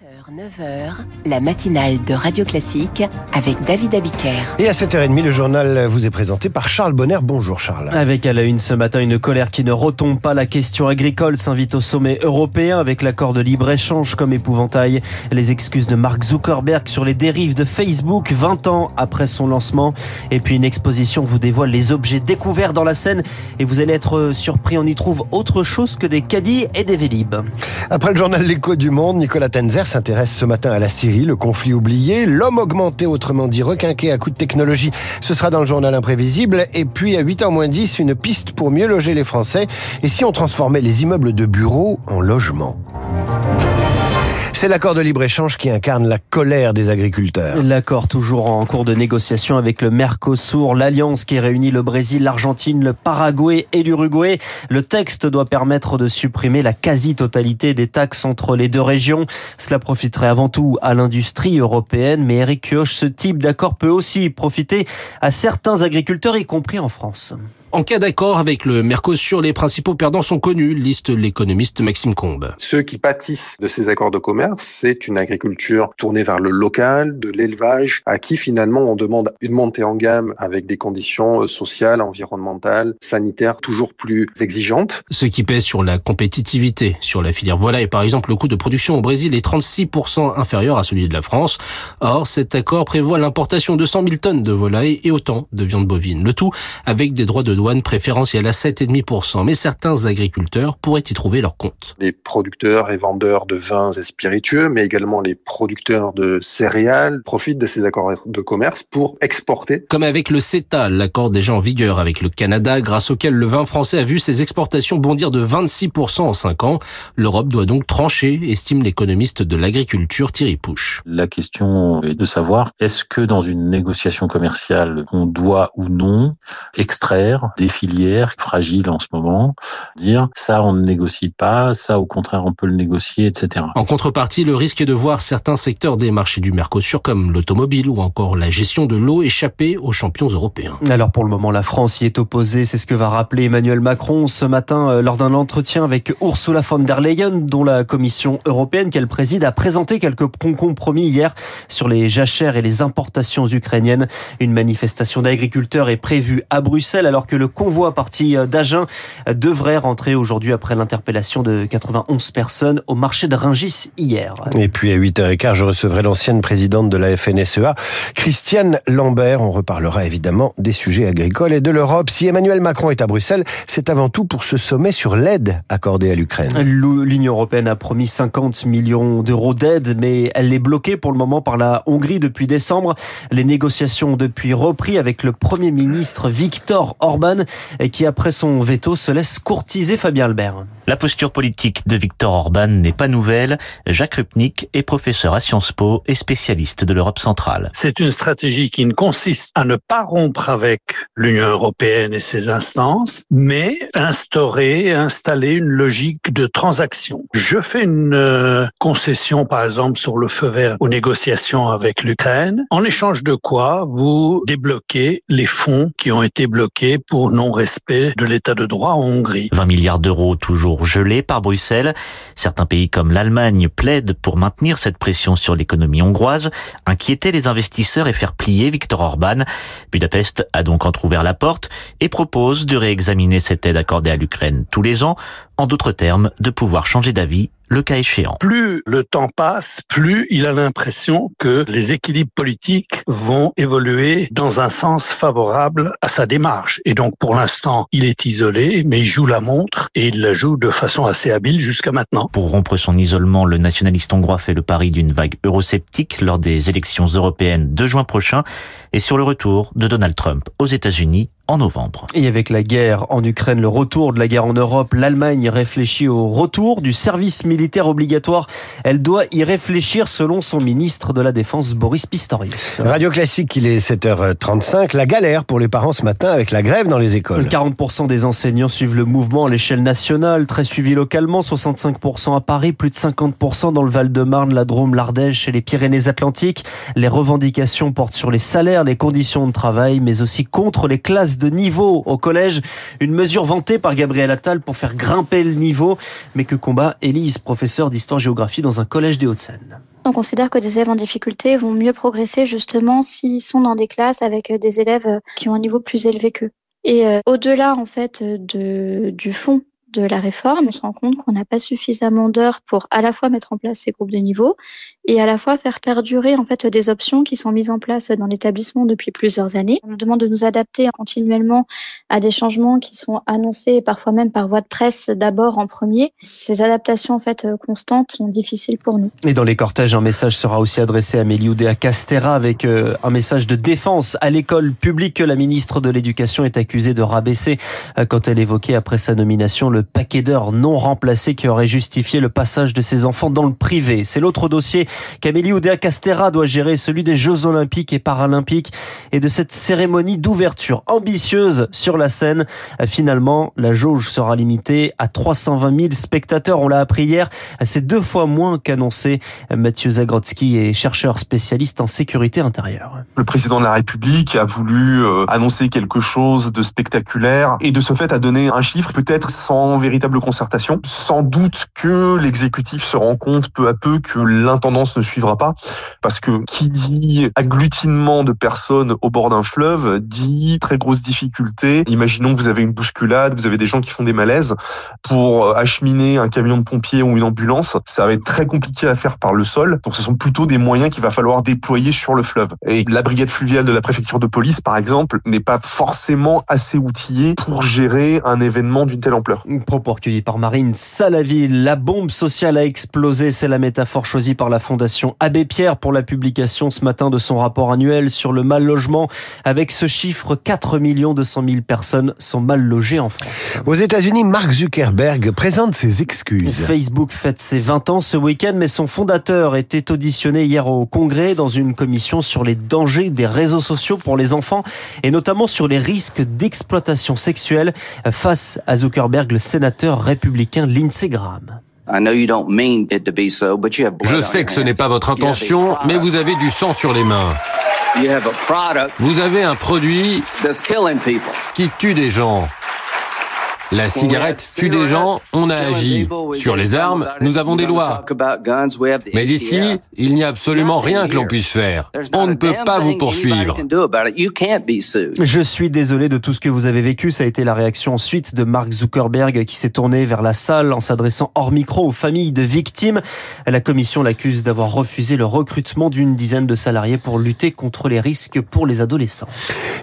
7h, 9h, la matinale de Radio Classique avec David Abiker. Et à 7h30, le journal vous est présenté par Charles Bonner. Bonjour Charles. Avec à la une ce matin une colère qui ne retombe pas. La question agricole s'invite au sommet européen avec l'accord de libre-échange comme épouvantail. Les excuses de Mark Zuckerberg sur les dérives de Facebook 20 ans après son lancement. Et puis une exposition vous dévoile les objets découverts dans la Seine et vous allez être surpris. On y trouve autre chose que des caddies et des vélib. Après le journal L'écho du monde, Nicolas Tenzer s'intéresse ce matin à la Syrie, le conflit oublié, l'homme augmenté, autrement dit requinqué à coup de technologie. Ce sera dans le journal imprévisible. Et puis à 8h moins 10, une piste pour mieux loger les Français. Et si on transformait les immeubles de bureaux en logements? C'est l'accord de libre-échange qui incarne la colère des agriculteurs. L'accord toujours en cours de négociation avec le Mercosur, l'alliance qui réunit le Brésil, l'Argentine, le Paraguay et l'Uruguay. Le texte doit permettre de supprimer la quasi-totalité des taxes entre les deux régions. Cela profiterait avant tout à l'industrie européenne, mais Eric Kioch, ce type d'accord peut aussi profiter à certains agriculteurs, y compris en France. En cas d'accord avec le Mercosur, les principaux perdants sont connus, liste l'économiste Maxime Combe. Ceux qui pâtissent de ces accords de commerce, c'est une agriculture tournée vers le local, de l'élevage, à qui finalement on demande une montée en gamme avec des conditions sociales, environnementales, sanitaires toujours plus exigeantes. Ce qui pèse sur la compétitivité, sur la filière volaille. Par exemple, le coût de production au Brésil est 36% inférieur à celui de la France. Or, cet accord prévoit l'importation de 100 000 tonnes de volaille et autant de viande bovine. Le tout avec des droits de douane préférentielle à 7,5%, mais certains agriculteurs pourraient y trouver leur compte. Les producteurs et vendeurs de vins et spiritueux, mais également les producteurs de céréales profitent de ces accords de commerce pour exporter. Comme avec le CETA, l'accord déjà en vigueur avec le Canada, grâce auquel le vin français a vu ses exportations bondir de 26% en 5 ans. L'Europe doit donc trancher, estime l'économiste de l'agriculture Thierry Pouche. La question est de savoir, est-ce que dans une négociation commerciale, on doit ou non extraire des filières fragiles en ce moment, dire ça on ne négocie pas, ça au contraire on peut le négocier, etc. En contrepartie, le risque est de voir certains secteurs des marchés du Mercosur comme l'automobile ou encore la gestion de l'eau échapper aux champions européens. Alors pour le moment, la France y est opposée, c'est ce que va rappeler Emmanuel Macron ce matin euh, lors d'un entretien avec Ursula von der Leyen, dont la Commission européenne qu'elle préside a présenté quelques compromis hier sur les jachères et les importations ukrainiennes. Une manifestation d'agriculteurs est prévue à Bruxelles alors que le convoi parti d'Agen devrait rentrer aujourd'hui après l'interpellation de 91 personnes au marché de Ringis hier. Et puis à 8h15, je recevrai l'ancienne présidente de la FNSEA, Christiane Lambert. On reparlera évidemment des sujets agricoles et de l'Europe. Si Emmanuel Macron est à Bruxelles, c'est avant tout pour ce sommet sur l'aide accordée à l'Ukraine. L'Union européenne a promis 50 millions d'euros d'aide, mais elle est bloquée pour le moment par la Hongrie depuis décembre. Les négociations ont depuis repris avec le Premier ministre Viktor Orban qui, après son veto, se laisse courtiser Fabien Albert. La posture politique de Viktor Orban n'est pas nouvelle. Jacques Rupnik est professeur à Sciences Po et spécialiste de l'Europe centrale. C'est une stratégie qui ne consiste à ne pas rompre avec l'Union européenne et ses instances, mais instaurer, installer une logique de transaction. Je fais une euh, concession, par exemple, sur le feu vert aux négociations avec l'Ukraine, en échange de quoi vous débloquez les fonds qui ont été bloqués pour non-respect de l'état de droit en Hongrie. 20 milliards d'euros toujours gelés par Bruxelles. Certains pays comme l'Allemagne plaident pour maintenir cette pression sur l'économie hongroise, inquiéter les investisseurs et faire plier Viktor Orban. Budapest a donc entrouvert la porte et propose de réexaminer cette aide accordée à l'Ukraine tous les ans, en d'autres termes, de pouvoir changer d'avis le cas échéant. Plus le temps passe, plus il a l'impression que les équilibres politiques vont évoluer dans un sens favorable à sa démarche. Et donc pour l'instant, il est isolé, mais il joue la montre et il la joue de façon assez habile jusqu'à maintenant. Pour rompre son isolement, le nationaliste hongrois fait le pari d'une vague eurosceptique lors des élections européennes de juin prochain et sur le retour de Donald Trump aux États-Unis en novembre. Et avec la guerre en Ukraine, le retour de la guerre en Europe, l'Allemagne réfléchit au retour du service militaire obligatoire. Elle doit y réfléchir selon son ministre de la Défense, Boris Pistorius. Radio Classique, il est 7h35. La galère pour les parents ce matin avec la grève dans les écoles. 40% des enseignants suivent le mouvement à l'échelle nationale, très suivi localement, 65% à Paris, plus de 50% dans le Val-de-Marne, la Drôme, l'Ardèche et les Pyrénées-Atlantiques. Les revendications portent sur les salaires, les conditions de travail, mais aussi contre les classes de niveau au collège. Une mesure vantée par Gabriel Attal pour faire grimper le niveau, mais que combat Élise, professeur d'histoire-géographie dans un collège des Hauts-de-Seine. On considère que des élèves en difficulté vont mieux progresser justement s'ils sont dans des classes avec des élèves qui ont un niveau plus élevé qu'eux. Et au-delà en fait du fond de la réforme, on se rend compte qu'on n'a pas suffisamment d'heures pour à la fois mettre en place ces groupes de niveau et à la fois faire perdurer en fait des options qui sont mises en place dans l'établissement depuis plusieurs années. On nous demande de nous adapter continuellement à des changements qui sont annoncés parfois même par voie de presse d'abord en premier. Ces adaptations en fait constantes sont difficiles pour nous. Et dans les cortèges, un message sera aussi adressé à Méliudéa Castera avec euh, un message de défense à l'école publique que la ministre de l'Éducation est accusée de rabaisser euh, quand elle évoquait après sa nomination le le paquet d'heures non remplacé qui aurait justifié le passage de ses enfants dans le privé. C'est l'autre dossier qu'Amélie Oudéa Castera doit gérer, celui des Jeux Olympiques et Paralympiques et de cette cérémonie d'ouverture ambitieuse sur la scène. Finalement, la jauge sera limitée à 320 000 spectateurs. On l'a appris hier. C'est deux fois moins qu'annoncé. Mathieu Zagrodzki est chercheur spécialiste en sécurité intérieure. Le président de la République a voulu euh, annoncer quelque chose de spectaculaire et de ce fait a donné un chiffre peut-être sans véritable concertation. Sans doute que l'exécutif se rend compte peu à peu que l'intendance ne suivra pas, parce que qui dit agglutinement de personnes au bord d'un fleuve dit très grosse difficulté. Imaginons que vous avez une bousculade, vous avez des gens qui font des malaises pour acheminer un camion de pompiers ou une ambulance. Ça va être très compliqué à faire par le sol. Donc ce sont plutôt des moyens qu'il va falloir déployer sur le fleuve. Et la brigade fluviale de la préfecture de police, par exemple, n'est pas forcément assez outillée pour gérer un événement d'une telle ampleur. Propos recueillis par Marine Salaville. La bombe sociale a explosé. C'est la métaphore choisie par la Fondation Abbé Pierre pour la publication ce matin de son rapport annuel sur le mal logement. Avec ce chiffre, 4 200 000 personnes sont mal logées en France. Aux États-Unis, Mark Zuckerberg présente ses excuses. Facebook fête ses 20 ans ce week-end, mais son fondateur était auditionné hier au Congrès dans une commission sur les dangers des réseaux sociaux pour les enfants et notamment sur les risques d'exploitation sexuelle. Face à Zuckerberg, le sénateur républicain Lindsey Graham. Je sais que ce n'est pas votre intention, mais vous avez du sang sur les mains. Vous avez un produit qui tue des gens. La cigarette tue des gens, on a agi. Sur les armes, nous avons des lois. Mais ici, il n'y a absolument rien que l'on puisse faire. On ne peut pas vous poursuivre. Je suis désolé de tout ce que vous avez vécu. Ça a été la réaction ensuite de Mark Zuckerberg qui s'est tourné vers la salle en s'adressant hors micro aux familles de victimes. La commission l'accuse d'avoir refusé le recrutement d'une dizaine de salariés pour lutter contre les risques pour les adolescents.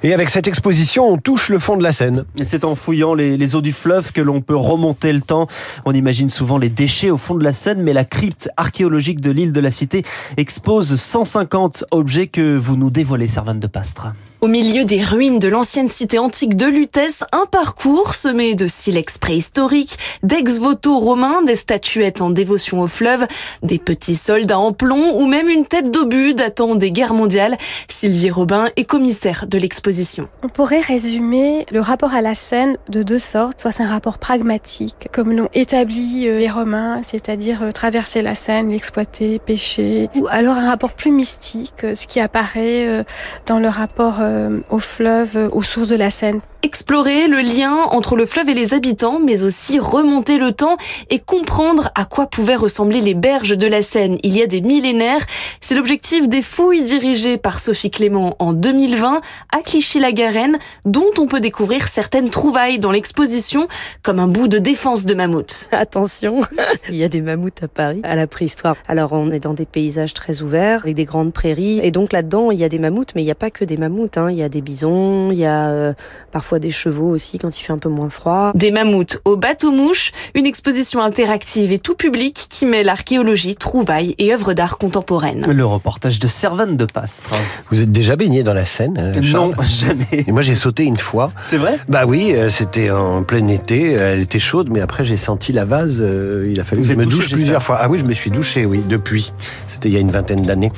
Et avec cette exposition, on touche le fond de la scène. C'est en fouillant les, les eaux du fleuve que l'on peut remonter le temps. On imagine souvent les déchets au fond de la Seine, mais la crypte archéologique de l'île de la Cité expose 150 objets que vous nous dévoilez, Servane de Pastre. Au milieu des ruines de l'ancienne cité antique de Lutèce, un parcours semé de silex préhistoriques, d'ex-voto romains, des statuettes en dévotion au fleuve, des petits soldats en plomb ou même une tête d'obus datant des guerres mondiales. Sylvie Robin est commissaire de l'exposition. On pourrait résumer le rapport à la Seine de deux sortes. Soit c'est un rapport pragmatique, comme l'ont établi euh, les Romains, c'est-à-dire euh, traverser la Seine, l'exploiter, pêcher, ou alors un rapport plus mystique, euh, ce qui apparaît dans le rapport au fleuve, aux sources de la Seine. Explorer le lien entre le fleuve et les habitants, mais aussi remonter le temps et comprendre à quoi pouvaient ressembler les berges de la Seine il y a des millénaires. C'est l'objectif des fouilles dirigées par Sophie Clément en 2020 à Clichy-la-Garenne, dont on peut découvrir certaines trouvailles dans l'exposition, comme un bout de défense de mammouth. Attention, il y a des mammouths à Paris, à la préhistoire. Alors on est dans des paysages très ouverts, avec des grandes prairies, et donc là-dedans il y a des mammouths, mais il n'y a pas que des mammouths. Hein. Il y a des bisons, il y a euh, parfois des chevaux aussi quand il fait un peu moins froid. Des mammouths au bateau-mouche, une exposition interactive et tout public qui met l'archéologie, trouvailles et œuvres d'art contemporaines. Le reportage de Servane de Pastre. Vous êtes déjà baigné dans la Seine euh, Non, jamais. Et moi j'ai sauté une fois. C'est vrai? Bah oui, euh, c'était en plein été, elle était chaude, mais après j'ai senti la vase, euh, il a fallu Vous que je me douche plusieurs fois. Ah oui, je me suis douché, oui, depuis. C'était il y a une vingtaine d'années.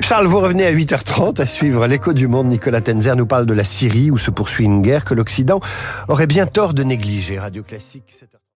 Charles, vous revenez à 8h30 à suivre l'écho du monde. Nicolas Tenzer nous parle de la Syrie où se poursuit une guerre que l'Occident aurait bien tort de négliger. Radio Classique, 7h30.